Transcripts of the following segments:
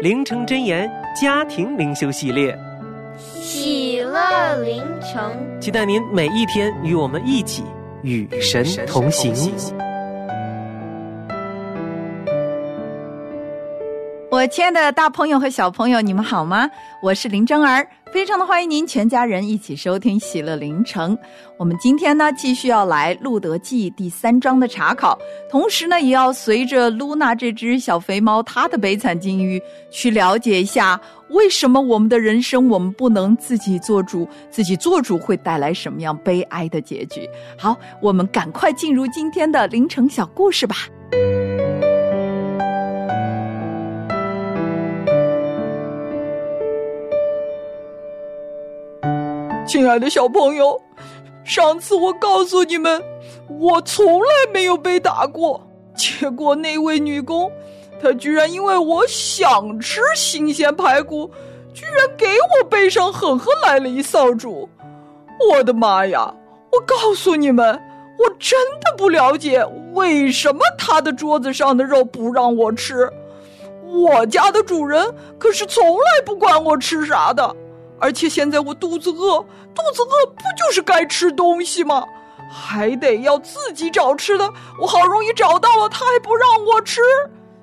灵城真言家庭灵修系列，喜乐灵城，期待您每一天与我们一起与神同行。我亲爱的大朋友和小朋友，你们好吗？我是林真儿，非常的欢迎您全家人一起收听《喜乐灵城》。我们今天呢，继续要来《路德记》第三章的查考，同时呢，也要随着露娜这只小肥猫它的悲惨境遇，去了解一下为什么我们的人生我们不能自己做主，自己做主会带来什么样悲哀的结局。好，我们赶快进入今天的凌晨小故事吧。亲爱的小朋友，上次我告诉你们，我从来没有被打过。结果那位女工，她居然因为我想吃新鲜排骨，居然给我背上狠狠来了一扫帚。我的妈呀！我告诉你们，我真的不了解为什么她的桌子上的肉不让我吃。我家的主人可是从来不管我吃啥的。而且现在我肚子饿，肚子饿不就是该吃东西吗？还得要自己找吃的。我好容易找到了，他还不让我吃，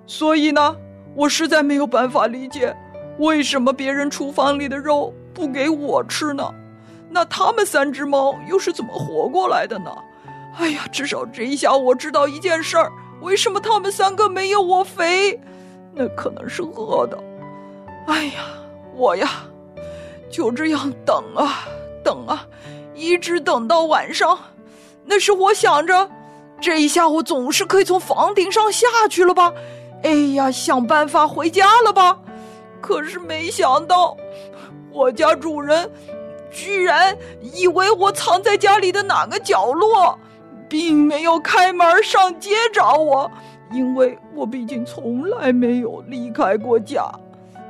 所以呢，我实在没有办法理解，为什么别人厨房里的肉不给我吃呢？那他们三只猫又是怎么活过来的呢？哎呀，至少这一下我知道一件事儿：为什么他们三个没有我肥？那可能是饿的。哎呀，我呀。就这样等啊等啊，一直等到晚上。那时我想着，这一下我总是可以从房顶上下去了吧？哎呀，想办法回家了吧？可是没想到，我家主人居然以为我藏在家里的哪个角落，并没有开门上街找我，因为我毕竟从来没有离开过家。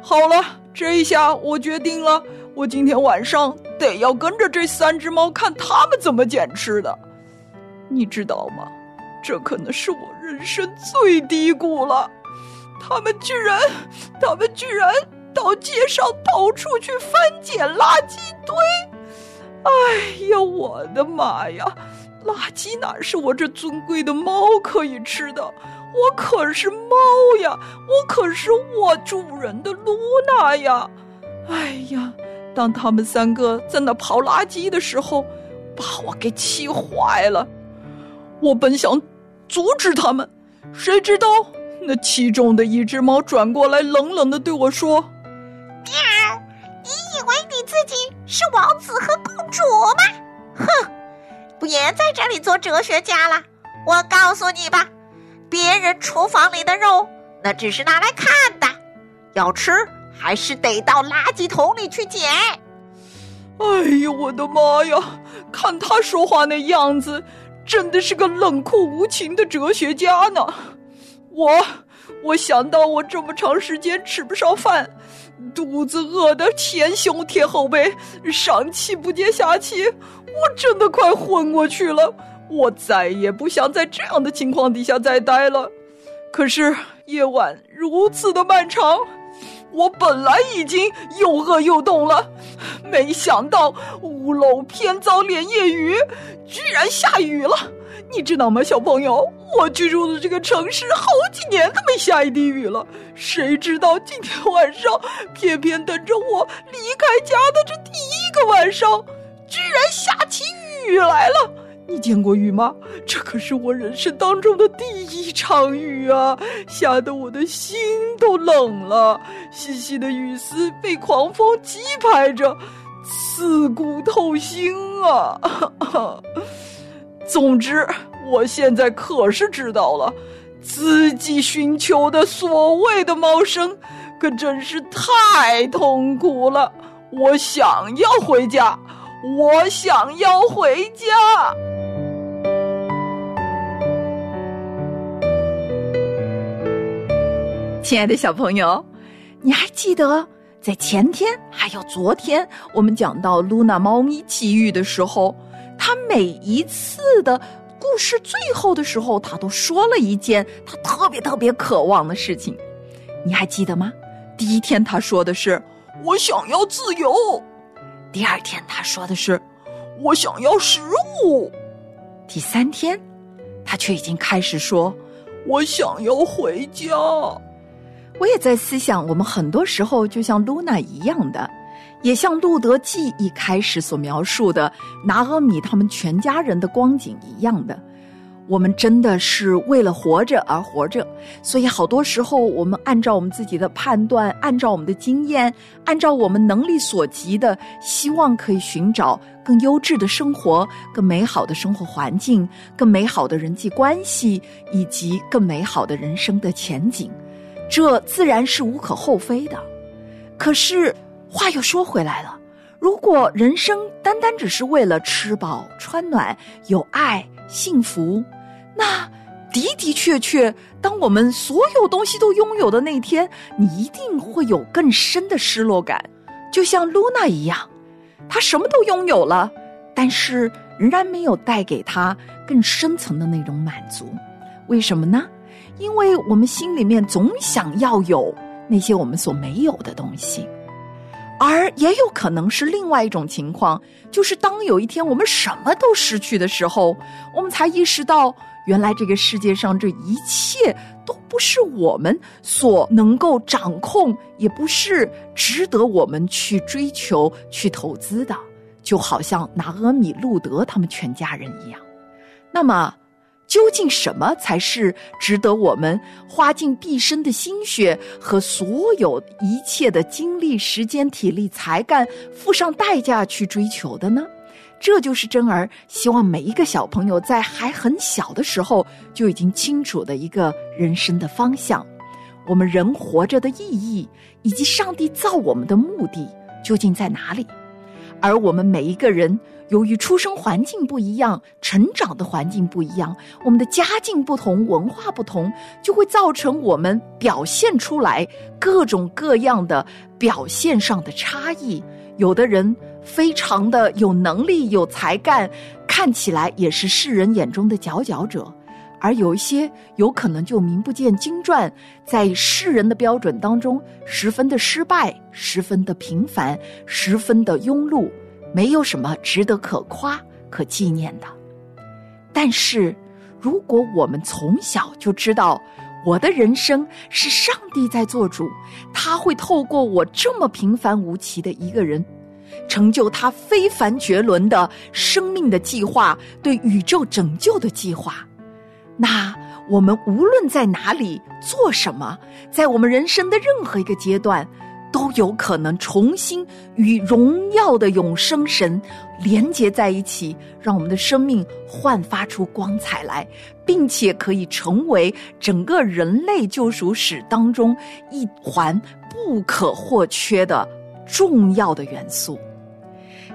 好了，这一下我决定了。我今天晚上得要跟着这三只猫看它们怎么捡吃的，你知道吗？这可能是我人生最低谷了。他们居然，他们居然到街上到处去翻捡垃圾堆！哎呀，我的妈呀！垃圾哪是我这尊贵的猫可以吃的？我可是猫呀，我可是我主人的露娜呀！哎呀！当他们三个在那刨垃圾的时候，把我给气坏了。我本想阻止他们，谁知道那其中的一只猫转过来，冷冷的对我说：“喵，你以为你自己是王子和公主吗？哼，别在这里做哲学家了。我告诉你吧，别人厨房里的肉，那只是拿来看的，要吃。”还是得到垃圾桶里去捡。哎呦，我的妈呀！看他说话那样子，真的是个冷酷无情的哲学家呢。我，我想到我这么长时间吃不上饭，肚子饿得前胸贴后背，上气不接下气，我真的快昏过去了。我再也不想在这样的情况底下再待了。可是夜晚如此的漫长。我本来已经又饿又冻了，没想到屋漏偏遭连夜雨，居然下雨了。你知道吗，小朋友？我居住的这个城市好几年都没下一滴雨了，谁知道今天晚上偏偏等着我离开家的这第一个晚上，居然下起雨来了！你见过雨吗？这可是我人生当中的第一场雨啊，吓得我的心都冷了，细细的雨丝被狂风击拍着，刺骨透心啊！总之，我现在可是知道了，自己寻求的所谓的猫生，可真是太痛苦了。我想要回家，我想要回家。亲爱的小朋友，你还记得在前天还有昨天，我们讲到露娜猫咪奇遇的时候？他每一次的故事最后的时候，他都说了一件他特别特别渴望的事情，你还记得吗？第一天他说的是“我想要自由”，第二天他说的是“我想要食物”，第三天他却已经开始说“我想要回家”。我也在思想，我们很多时候就像露娜一样的。也像《路德记》一开始所描述的拿阿米他们全家人的光景一样的，我们真的是为了活着而活着，所以好多时候我们按照我们自己的判断，按照我们的经验，按照我们能力所及的，希望可以寻找更优质的生活、更美好的生活环境、更美好的人际关系以及更美好的人生的前景，这自然是无可厚非的。可是。话又说回来了，如果人生单单只是为了吃饱穿暖、有爱、幸福，那的的确确，当我们所有东西都拥有的那天，你一定会有更深的失落感，就像露娜一样，她什么都拥有了，但是仍然没有带给她更深层的那种满足。为什么呢？因为我们心里面总想要有那些我们所没有的东西。而也有可能是另外一种情况，就是当有一天我们什么都失去的时候，我们才意识到，原来这个世界上这一切都不是我们所能够掌控，也不是值得我们去追求、去投资的。就好像拿阿米、路德他们全家人一样。那么。究竟什么才是值得我们花尽毕生的心血和所有一切的精力、时间、体力、才干，付上代价去追求的呢？这就是真儿希望每一个小朋友在还很小的时候就已经清楚的一个人生的方向。我们人活着的意义，以及上帝造我们的目的究竟在哪里？而我们每一个人。由于出生环境不一样，成长的环境不一样，我们的家境不同，文化不同，就会造成我们表现出来各种各样的表现上的差异。有的人非常的有能力、有才干，看起来也是世人眼中的佼佼者；而有一些有可能就名不见经传，在世人的标准当中十分的失败，十分的平凡，十分的庸碌。没有什么值得可夸、可纪念的。但是，如果我们从小就知道我的人生是上帝在做主，他会透过我这么平凡无奇的一个人，成就他非凡绝伦的生命的计划，对宇宙拯救的计划，那我们无论在哪里做什么，在我们人生的任何一个阶段。都有可能重新与荣耀的永生神连接在一起，让我们的生命焕发出光彩来，并且可以成为整个人类救赎史当中一环不可或缺的重要的元素。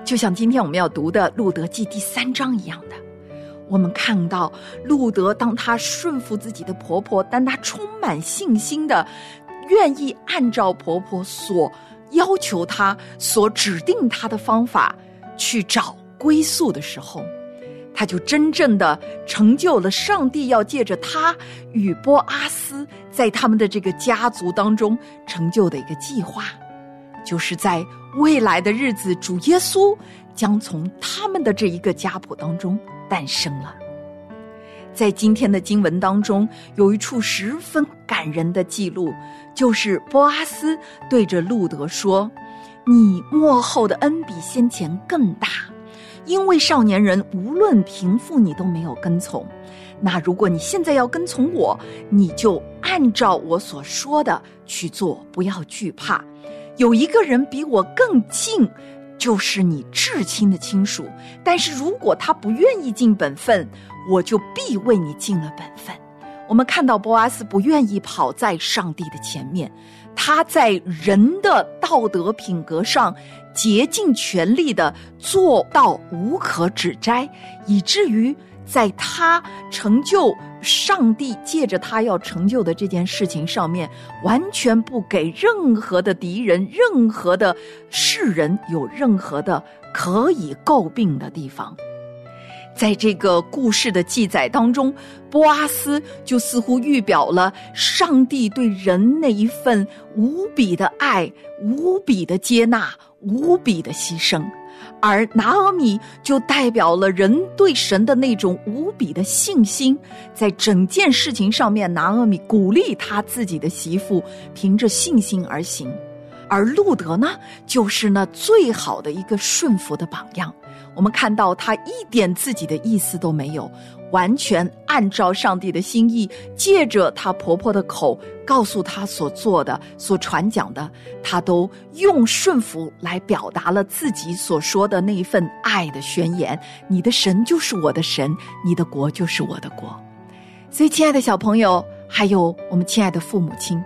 就像今天我们要读的《路德记》第三章一样的，我们看到路德当他顺服自己的婆婆，当他充满信心的。愿意按照婆婆所要求她、所指定她的方法去找归宿的时候，她就真正的成就了上帝要借着她与波阿斯在他们的这个家族当中成就的一个计划，就是在未来的日子，主耶稣将从他们的这一个家谱当中诞生了。在今天的经文当中，有一处十分感人的记录，就是波阿斯对着路德说：“你幕后的恩比先前更大，因为少年人无论贫富你都没有跟从。那如果你现在要跟从我，你就按照我所说的去做，不要惧怕。有一个人比我更近。”就是你至亲的亲属，但是如果他不愿意尽本分，我就必为你尽了本分。我们看到波阿斯不愿意跑在上帝的前面，他在人的道德品格上竭尽全力的做到无可指摘，以至于在他成就。上帝借着他要成就的这件事情上面，完全不给任何的敌人、任何的世人有任何的可以诟病的地方。在这个故事的记载当中，波阿斯就似乎预表了上帝对人那一份无比的爱、无比的接纳、无比的牺牲。而拿阿米就代表了人对神的那种无比的信心，在整件事情上面，拿阿米鼓励他自己的媳妇凭着信心而行，而路德呢，就是那最好的一个顺服的榜样。我们看到他一点自己的意思都没有。完全按照上帝的心意，借着她婆婆的口告诉她所做的、所传讲的，她都用顺服来表达了自己所说的那一份爱的宣言。你的神就是我的神，你的国就是我的国。所以，亲爱的小朋友，还有我们亲爱的父母亲，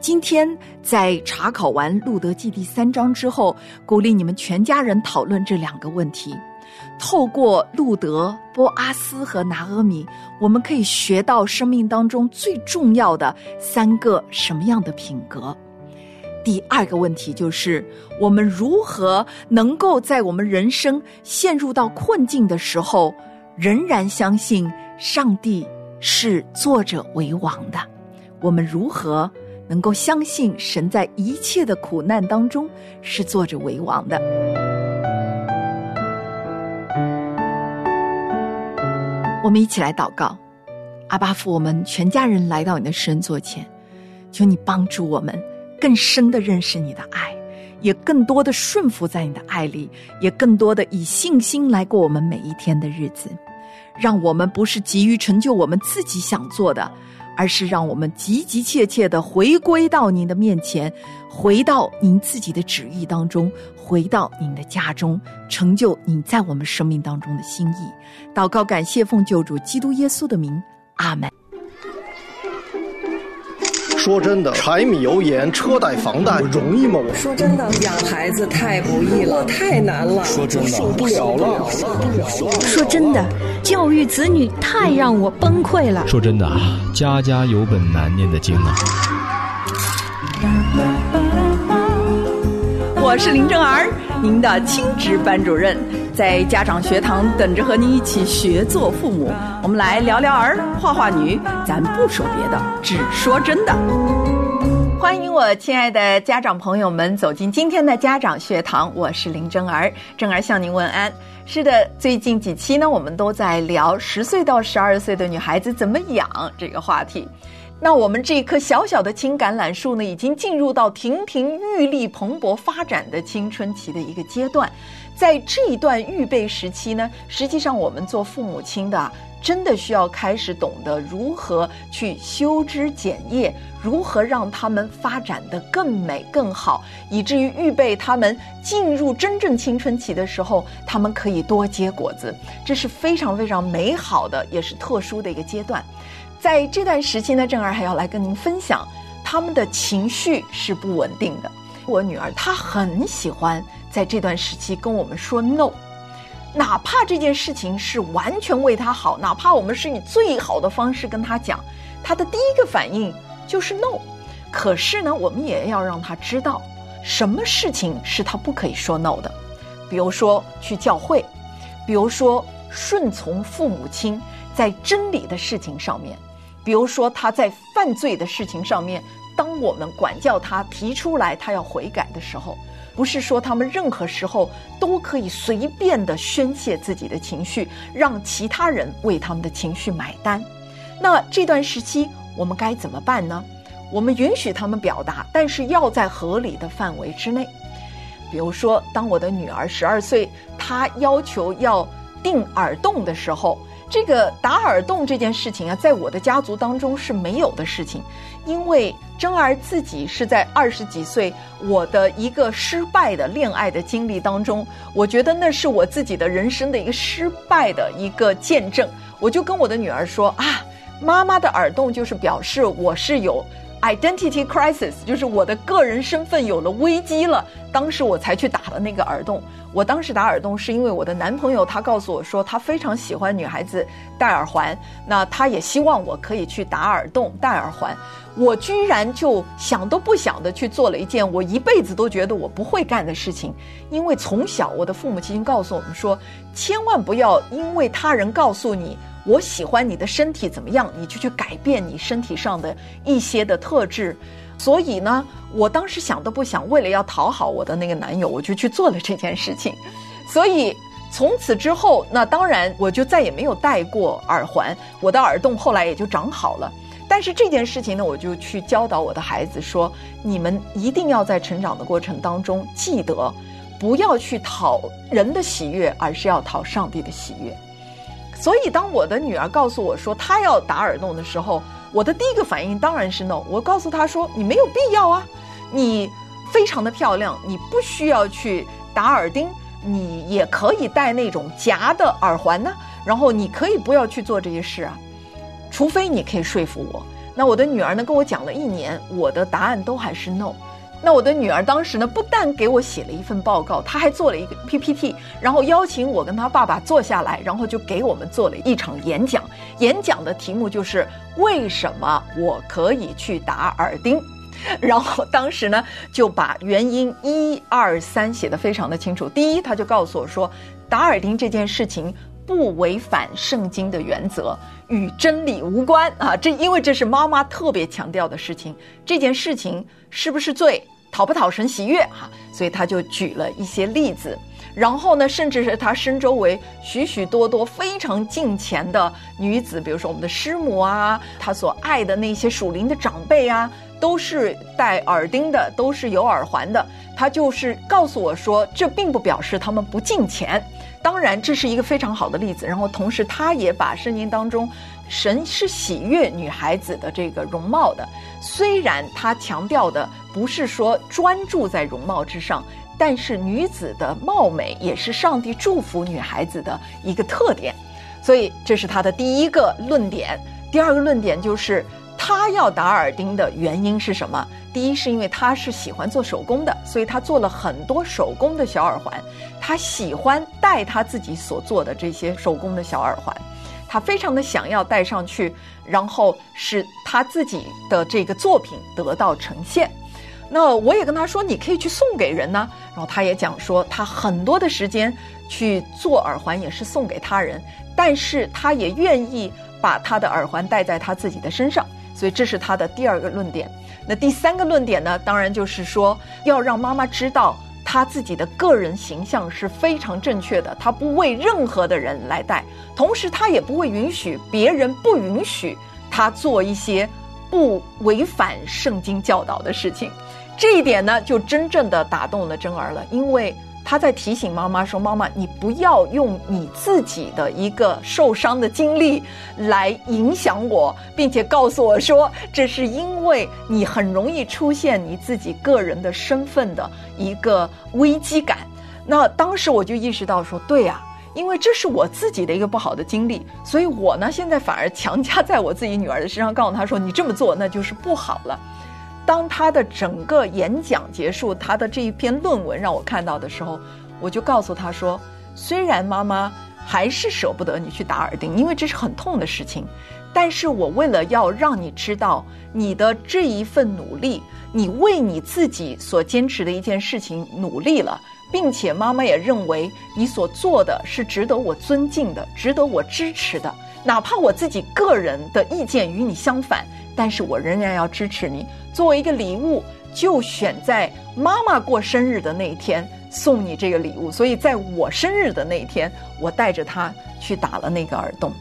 今天在查考完《路德记》第三章之后，鼓励你们全家人讨论这两个问题。透过路德、波阿斯和拿阿米，我们可以学到生命当中最重要的三个什么样的品格。第二个问题就是，我们如何能够在我们人生陷入到困境的时候，仍然相信上帝是作者为王的？我们如何能够相信神在一切的苦难当中是作者为王的？我们一起来祷告，阿巴父，我们全家人来到你的神座前，求你帮助我们更深的认识你的爱，也更多的顺服在你的爱里，也更多的以信心来过我们每一天的日子，让我们不是急于成就我们自己想做的。而是让我们急急切切的回归到您的面前，回到您自己的旨意当中，回到您的家中，成就您在我们生命当中的心意。祷告，感谢奉救主基督耶稣的名，阿门。说真的，柴米油盐、车贷、房贷容易吗？我说真的，养孩子太不易了，太难了。说真的，受不了了。说真的，教育子女太让我崩溃了。说真的啊，家家有本难念的经啊。我是林正儿，您的亲职班主任，在家长学堂等着和您一起学做父母。我们来聊聊儿，画画女，咱不说别的，只说真的。欢迎我亲爱的家长朋友们走进今天的家长学堂，我是林真儿，真儿向您问安。是的，最近几期呢，我们都在聊十岁到十二岁的女孩子怎么养这个话题。那我们这棵小小的青橄榄树呢，已经进入到亭亭玉立、蓬勃发展的青春期的一个阶段。在这一段预备时期呢，实际上我们做父母亲的。真的需要开始懂得如何去修枝剪叶，如何让他们发展的更美更好，以至于预备他们进入真正青春期的时候，他们可以多结果子。这是非常非常美好的，也是特殊的一个阶段。在这段时期呢，正儿还要来跟您分享，他们的情绪是不稳定的。我女儿她很喜欢在这段时期跟我们说 no。哪怕这件事情是完全为他好，哪怕我们是以最好的方式跟他讲，他的第一个反应就是 no。可是呢，我们也要让他知道，什么事情是他不可以说 no 的。比如说去教会，比如说顺从父母亲在真理的事情上面，比如说他在犯罪的事情上面，当我们管教他提出来他要悔改的时候，不是说他们任何时候都可以随便的宣泄自己的情绪，让其他人为他们的情绪买单。那这段时期我们该怎么办呢？我们允许他们表达，但是要在合理的范围之内。比如说，当我的女儿十二岁，她要求要定耳洞的时候，这个打耳洞这件事情啊，在我的家族当中是没有的事情，因为珍儿自己是在二十几岁，我的一个失败的恋爱的经历当中，我觉得那是我自己的人生的一个失败的一个见证。我就跟我的女儿说啊，妈妈的耳洞就是表示我是有。Identity crisis 就是我的个人身份有了危机了，当时我才去打了那个耳洞。我当时打耳洞是因为我的男朋友他告诉我说他非常喜欢女孩子戴耳环，那他也希望我可以去打耳洞戴耳环。我居然就想都不想的去做了一件我一辈子都觉得我不会干的事情，因为从小我的父母亲告诉我们说，千万不要因为他人告诉你。我喜欢你的身体怎么样，你就去改变你身体上的一些的特质。所以呢，我当时想都不想，为了要讨好我的那个男友，我就去做了这件事情。所以从此之后，那当然我就再也没有戴过耳环，我的耳洞后来也就长好了。但是这件事情呢，我就去教导我的孩子说：你们一定要在成长的过程当中记得，不要去讨人的喜悦，而是要讨上帝的喜悦。所以，当我的女儿告诉我说她要打耳洞的时候，我的第一个反应当然是 no。我告诉她说：“你没有必要啊，你非常的漂亮，你不需要去打耳钉，你也可以戴那种夹的耳环呢。然后你可以不要去做这些事啊，除非你可以说服我。”那我的女儿呢，跟我讲了一年，我的答案都还是 no。那我的女儿当时呢，不但给我写了一份报告，她还做了一个 PPT，然后邀请我跟她爸爸坐下来，然后就给我们做了一场演讲。演讲的题目就是为什么我可以去打耳钉。然后当时呢，就把原因一二三写的非常的清楚。第一，他就告诉我说，打耳钉这件事情不违反圣经的原则，与真理无关啊。这因为这是妈妈特别强调的事情。这件事情是不是罪？讨不讨神喜悦哈，所以他就举了一些例子，然后呢，甚至是他身周围许许多多非常近前的女子，比如说我们的师母啊，他所爱的那些属灵的长辈啊，都是戴耳钉的，都是有耳环的。他就是告诉我说，这并不表示他们不敬钱。当然，这是一个非常好的例子。然后，同时他也把圣经当中。神是喜悦女孩子的这个容貌的，虽然他强调的不是说专注在容貌之上，但是女子的貌美也是上帝祝福女孩子的一个特点，所以这是他的第一个论点。第二个论点就是他要打耳钉的原因是什么？第一是因为他是喜欢做手工的，所以他做了很多手工的小耳环，他喜欢戴他自己所做的这些手工的小耳环。他非常的想要戴上去，然后使他自己的这个作品得到呈现。那我也跟他说，你可以去送给人呢。然后他也讲说，他很多的时间去做耳环也是送给他人，但是他也愿意把他的耳环戴在他自己的身上。所以这是他的第二个论点。那第三个论点呢，当然就是说要让妈妈知道。他自己的个人形象是非常正确的，他不为任何的人来戴，同时他也不会允许别人不允许他做一些不违反圣经教导的事情。这一点呢，就真正的打动了真儿了，因为。他在提醒妈妈说：“妈妈，你不要用你自己的一个受伤的经历来影响我，并且告诉我说，这是因为你很容易出现你自己个人的身份的一个危机感。”那当时我就意识到说：“对呀，因为这是我自己的一个不好的经历，所以我呢现在反而强加在我自己女儿的身上，告诉她说：你这么做那就是不好了。”当他的整个演讲结束，他的这一篇论文让我看到的时候，我就告诉他说：“虽然妈妈还是舍不得你去打耳钉，因为这是很痛的事情，但是我为了要让你知道你的这一份努力，你为你自己所坚持的一件事情努力了，并且妈妈也认为你所做的是值得我尊敬的，值得我支持的，哪怕我自己个人的意见与你相反。”但是我仍然要支持你，作为一个礼物，就选在妈妈过生日的那一天送你这个礼物，所以在我生日的那一天，我带着他去打了那个耳洞。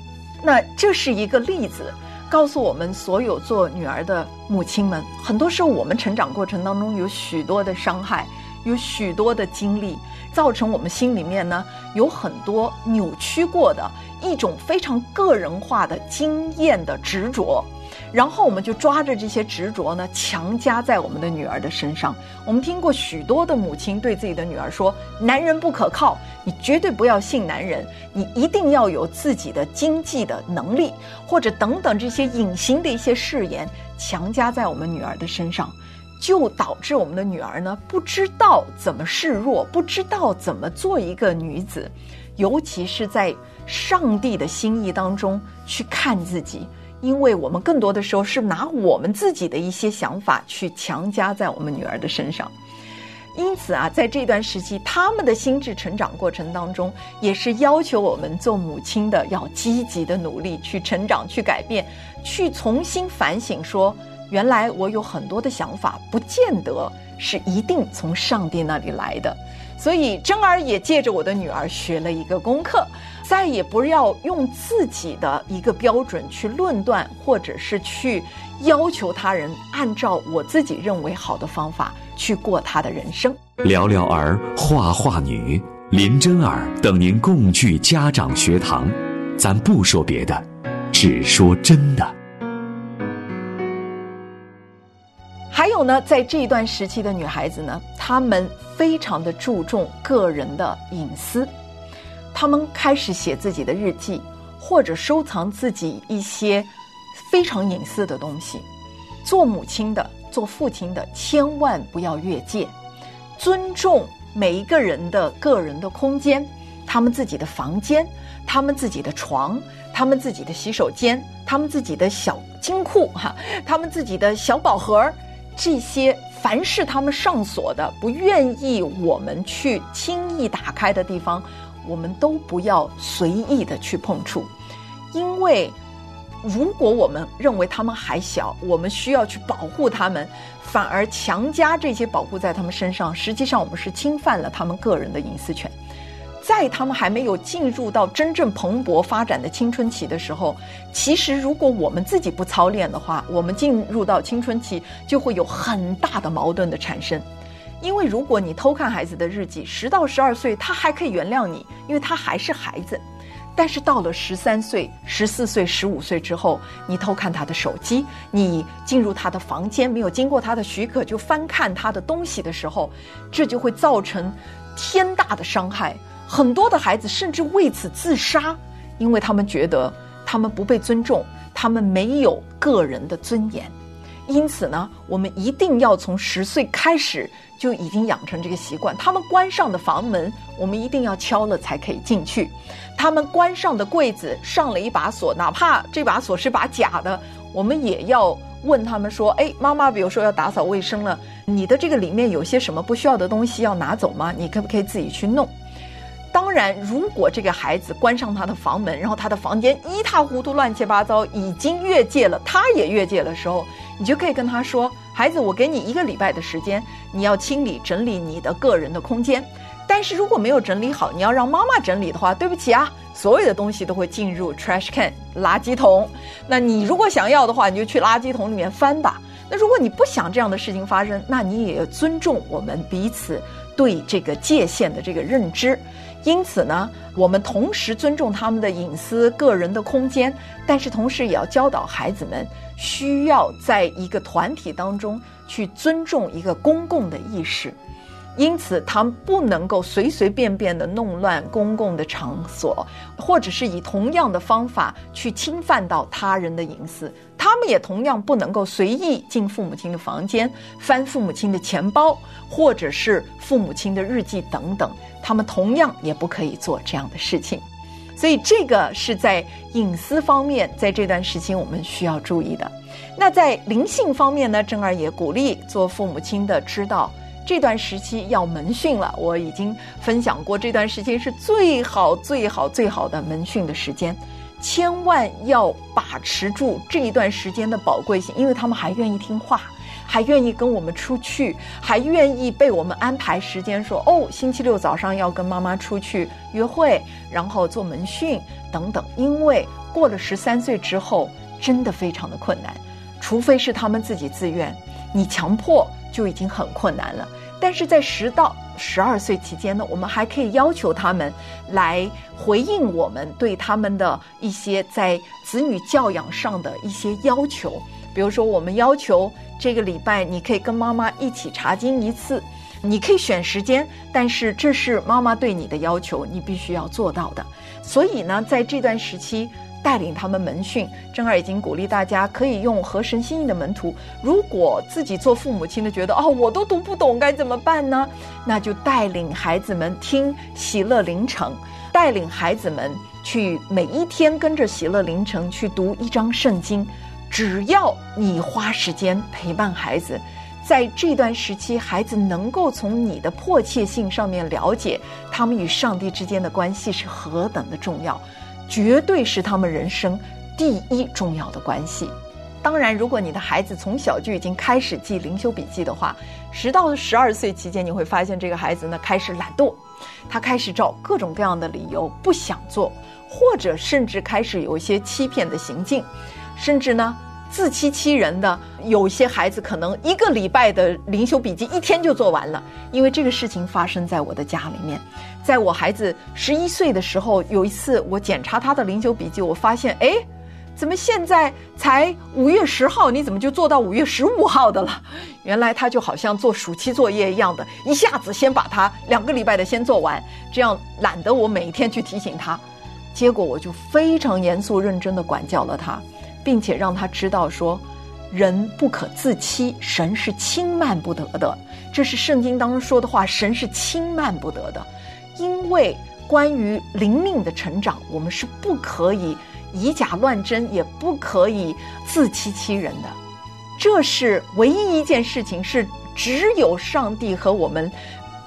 那这是一个例子，告诉我们所有做女儿的母亲们，很多时候我们成长过程当中有许多的伤害，有许多的经历，造成我们心里面呢有很多扭曲过的一种非常个人化的经验的执着。然后我们就抓着这些执着呢，强加在我们的女儿的身上。我们听过许多的母亲对自己的女儿说：“男人不可靠，你绝对不要信男人，你一定要有自己的经济的能力，或者等等这些隐形的一些誓言，强加在我们女儿的身上，就导致我们的女儿呢不知道怎么示弱，不知道怎么做一个女子，尤其是在上帝的心意当中去看自己。”因为我们更多的时候是拿我们自己的一些想法去强加在我们女儿的身上，因此啊，在这段时期，他们的心智成长过程当中，也是要求我们做母亲的要积极的努力去成长、去改变、去重新反省，说原来我有很多的想法，不见得是一定从上帝那里来的。所以，珍儿也借着我的女儿学了一个功课，再也不要用自己的一个标准去论断，或者是去要求他人按照我自己认为好的方法去过他的人生。聊聊儿画画女林真儿等您共聚家长学堂，咱不说别的，只说真的。那，在这一段时期的女孩子呢，她们。非常的注重个人的隐私，她们开始写自己的日记，或者收藏自己一些非常隐私的东西。做母亲的、做父亲的，千万不要越界，尊重每一个人的个人的空间，他们自己的房间，他们自己的床，他们自己的洗手间，他们自己的小金库哈，他们自己的小宝盒儿这些。凡是他们上锁的、不愿意我们去轻易打开的地方，我们都不要随意的去碰触，因为如果我们认为他们还小，我们需要去保护他们，反而强加这些保护在他们身上，实际上我们是侵犯了他们个人的隐私权。在他们还没有进入到真正蓬勃发展的青春期的时候，其实如果我们自己不操练的话，我们进入到青春期就会有很大的矛盾的产生。因为如果你偷看孩子的日记，十到十二岁他还可以原谅你，因为他还是孩子；但是到了十三岁、十四岁、十五岁之后，你偷看他的手机，你进入他的房间，没有经过他的许可就翻看他的东西的时候，这就会造成天大的伤害。很多的孩子甚至为此自杀，因为他们觉得他们不被尊重，他们没有个人的尊严。因此呢，我们一定要从十岁开始就已经养成这个习惯。他们关上的房门，我们一定要敲了才可以进去；他们关上的柜子上了一把锁，哪怕这把锁是把假的，我们也要问他们说：“哎，妈妈，比如说要打扫卫生了，你的这个里面有些什么不需要的东西要拿走吗？你可不可以自己去弄？”当然，如果这个孩子关上他的房门，然后他的房间一塌糊涂、乱七八糟，已经越界了，他也越界的时候，你就可以跟他说：“孩子，我给你一个礼拜的时间，你要清理整理你的个人的空间。但是如果没有整理好，你要让妈妈整理的话，对不起啊，所有的东西都会进入 trash can 垃圾桶。那你如果想要的话，你就去垃圾桶里面翻吧。那如果你不想这样的事情发生，那你也要尊重我们彼此对这个界限的这个认知。”因此呢，我们同时尊重他们的隐私、个人的空间，但是同时也要教导孩子们，需要在一个团体当中去尊重一个公共的意识。因此，他们不能够随随便便的弄乱公共的场所，或者是以同样的方法去侵犯到他人的隐私。他们也同样不能够随意进父母亲的房间，翻父母亲的钱包，或者是父母亲的日记等等。他们同样也不可以做这样的事情。所以，这个是在隐私方面，在这段时期我们需要注意的。那在灵性方面呢？正儿也鼓励做父母亲的知道。这段时期要门训了，我已经分享过，这段时间是最好、最好、最好的门训的时间，千万要把持住这一段时间的宝贵性，因为他们还愿意听话，还愿意跟我们出去，还愿意被我们安排时间说哦，星期六早上要跟妈妈出去约会，然后做门训等等。因为过了十三岁之后，真的非常的困难，除非是他们自己自愿，你强迫就已经很困难了。但是在十到十二岁期间呢，我们还可以要求他们来回应我们对他们的一些在子女教养上的一些要求。比如说，我们要求这个礼拜你可以跟妈妈一起查经一次，你可以选时间，但是这是妈妈对你的要求，你必须要做到的。所以呢，在这段时期。带领他们门训，正儿已经鼓励大家可以用合神心意的门徒。如果自己做父母亲的觉得哦，我都读不懂，该怎么办呢？那就带领孩子们听喜乐凌城，带领孩子们去每一天跟着喜乐凌城去读一章圣经。只要你花时间陪伴孩子，在这段时期，孩子能够从你的迫切性上面了解他们与上帝之间的关系是何等的重要。绝对是他们人生第一重要的关系。当然，如果你的孩子从小就已经开始记灵修笔记的话，十到十二岁期间，你会发现这个孩子呢开始懒惰，他开始找各种各样的理由不想做，或者甚至开始有一些欺骗的行径，甚至呢自欺欺人的。有些孩子可能一个礼拜的灵修笔记一天就做完了，因为这个事情发生在我的家里面。在我孩子十一岁的时候，有一次我检查他的灵修笔记，我发现，哎，怎么现在才五月十号，你怎么就做到五月十五号的了？原来他就好像做暑期作业一样的，一下子先把他两个礼拜的先做完，这样懒得我每一天去提醒他。结果我就非常严肃认真的管教了他，并且让他知道说，人不可自欺，神是轻慢不得的，这是圣经当中说的话，神是轻慢不得的。因为关于灵命的成长，我们是不可以以假乱真，也不可以自欺欺人的。这是唯一一件事情，是只有上帝和我们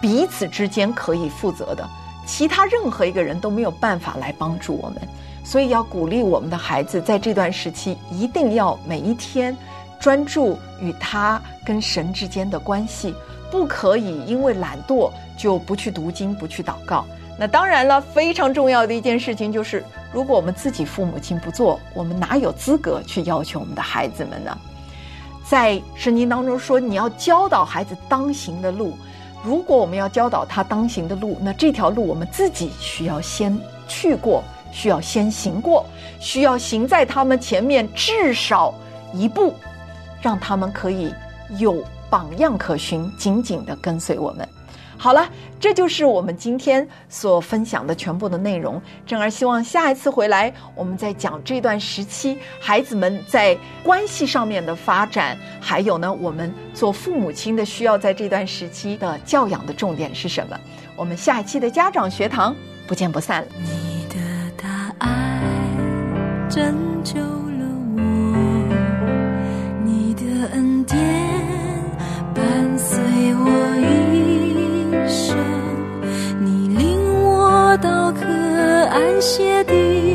彼此之间可以负责的，其他任何一个人都没有办法来帮助我们。所以要鼓励我们的孩子，在这段时期一定要每一天专注与他跟神之间的关系。不可以因为懒惰就不去读经、不去祷告。那当然了，非常重要的一件事情就是，如果我们自己父母亲不做，我们哪有资格去要求我们的孩子们呢？在圣经当中说，你要教导孩子当行的路。如果我们要教导他当行的路，那这条路我们自己需要先去过，需要先行过，需要行在他们前面至少一步，让他们可以有。榜样可循，紧紧的跟随我们。好了，这就是我们今天所分享的全部的内容。正儿希望下一次回来，我们再讲这段时期孩子们在关系上面的发展，还有呢，我们做父母亲的需要在这段时期的教养的重点是什么？我们下一期的家长学堂不见不散。爱拯救了我，你的恩典。伴随我一生，你领我到可安歇地